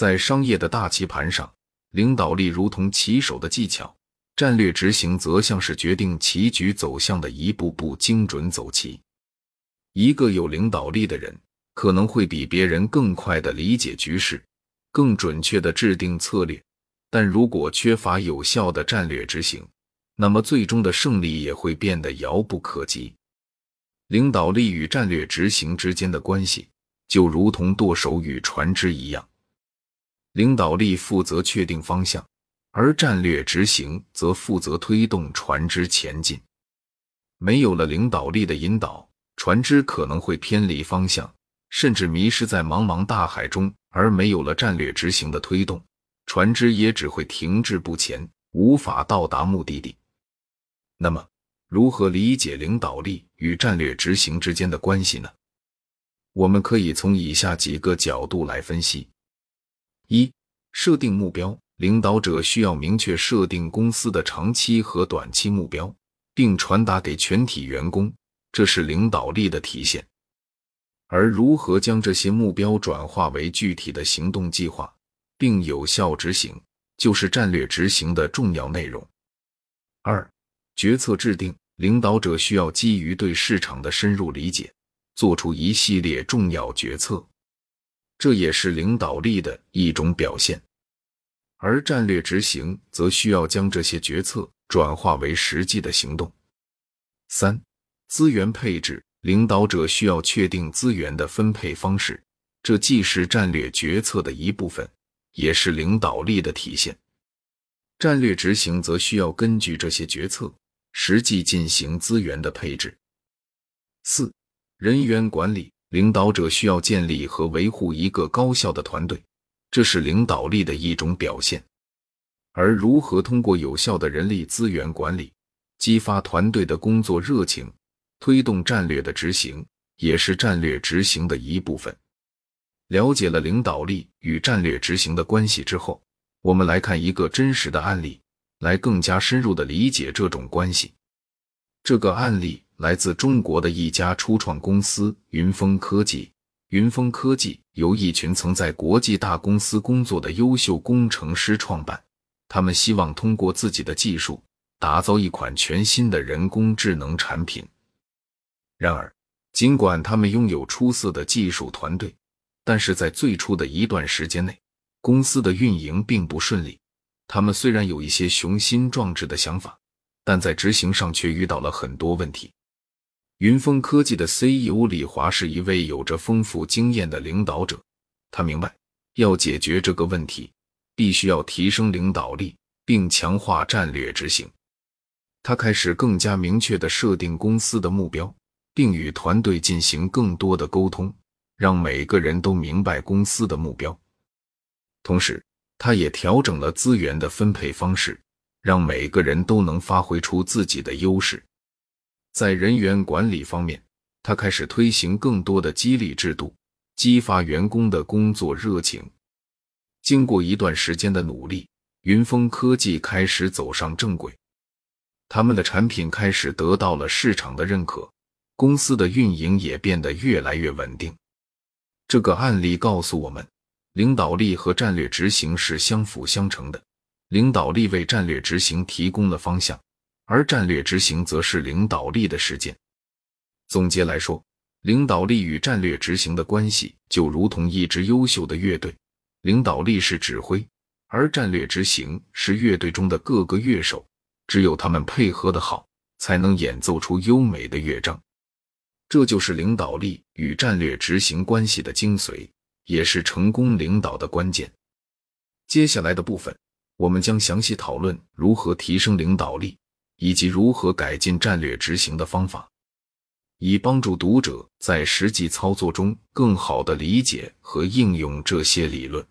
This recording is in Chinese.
在商业的大棋盘上，领导力如同棋手的技巧，战略执行则像是决定棋局走向的一步步精准走棋。一个有领导力的人，可能会比别人更快的理解局势，更准确的制定策略。但如果缺乏有效的战略执行，那么最终的胜利也会变得遥不可及。领导力与战略执行之间的关系，就如同舵手与船只一样。领导力负责确定方向，而战略执行则负责推动船只前进。没有了领导力的引导，船只可能会偏离方向，甚至迷失在茫茫大海中；而没有了战略执行的推动，船只也只会停滞不前，无法到达目的地。那么，如何理解领导力与战略执行之间的关系呢？我们可以从以下几个角度来分析。一、设定目标，领导者需要明确设定公司的长期和短期目标，并传达给全体员工，这是领导力的体现。而如何将这些目标转化为具体的行动计划，并有效执行，就是战略执行的重要内容。二、决策制定，领导者需要基于对市场的深入理解，做出一系列重要决策。这也是领导力的一种表现，而战略执行则需要将这些决策转化为实际的行动。三、资源配置，领导者需要确定资源的分配方式，这既是战略决策的一部分，也是领导力的体现。战略执行则需要根据这些决策，实际进行资源的配置。四、人员管理。领导者需要建立和维护一个高效的团队，这是领导力的一种表现。而如何通过有效的人力资源管理，激发团队的工作热情，推动战略的执行，也是战略执行的一部分。了解了领导力与战略执行的关系之后，我们来看一个真实的案例，来更加深入的理解这种关系。这个案例。来自中国的一家初创公司云峰科技。云峰科技由一群曾在国际大公司工作的优秀工程师创办。他们希望通过自己的技术，打造一款全新的人工智能产品。然而，尽管他们拥有出色的技术团队，但是在最初的一段时间内，公司的运营并不顺利。他们虽然有一些雄心壮志的想法，但在执行上却遇到了很多问题。云峰科技的 CEO 李华是一位有着丰富经验的领导者，他明白要解决这个问题，必须要提升领导力，并强化战略执行。他开始更加明确的设定公司的目标，并与团队进行更多的沟通，让每个人都明白公司的目标。同时，他也调整了资源的分配方式，让每个人都能发挥出自己的优势。在人员管理方面，他开始推行更多的激励制度，激发员工的工作热情。经过一段时间的努力，云峰科技开始走上正轨，他们的产品开始得到了市场的认可，公司的运营也变得越来越稳定。这个案例告诉我们，领导力和战略执行是相辅相成的，领导力为战略执行提供了方向。而战略执行则是领导力的实践。总结来说，领导力与战略执行的关系就如同一支优秀的乐队，领导力是指挥，而战略执行是乐队中的各个乐手。只有他们配合的好，才能演奏出优美的乐章。这就是领导力与战略执行关系的精髓，也是成功领导的关键。接下来的部分，我们将详细讨论如何提升领导力。以及如何改进战略执行的方法，以帮助读者在实际操作中更好的理解和应用这些理论。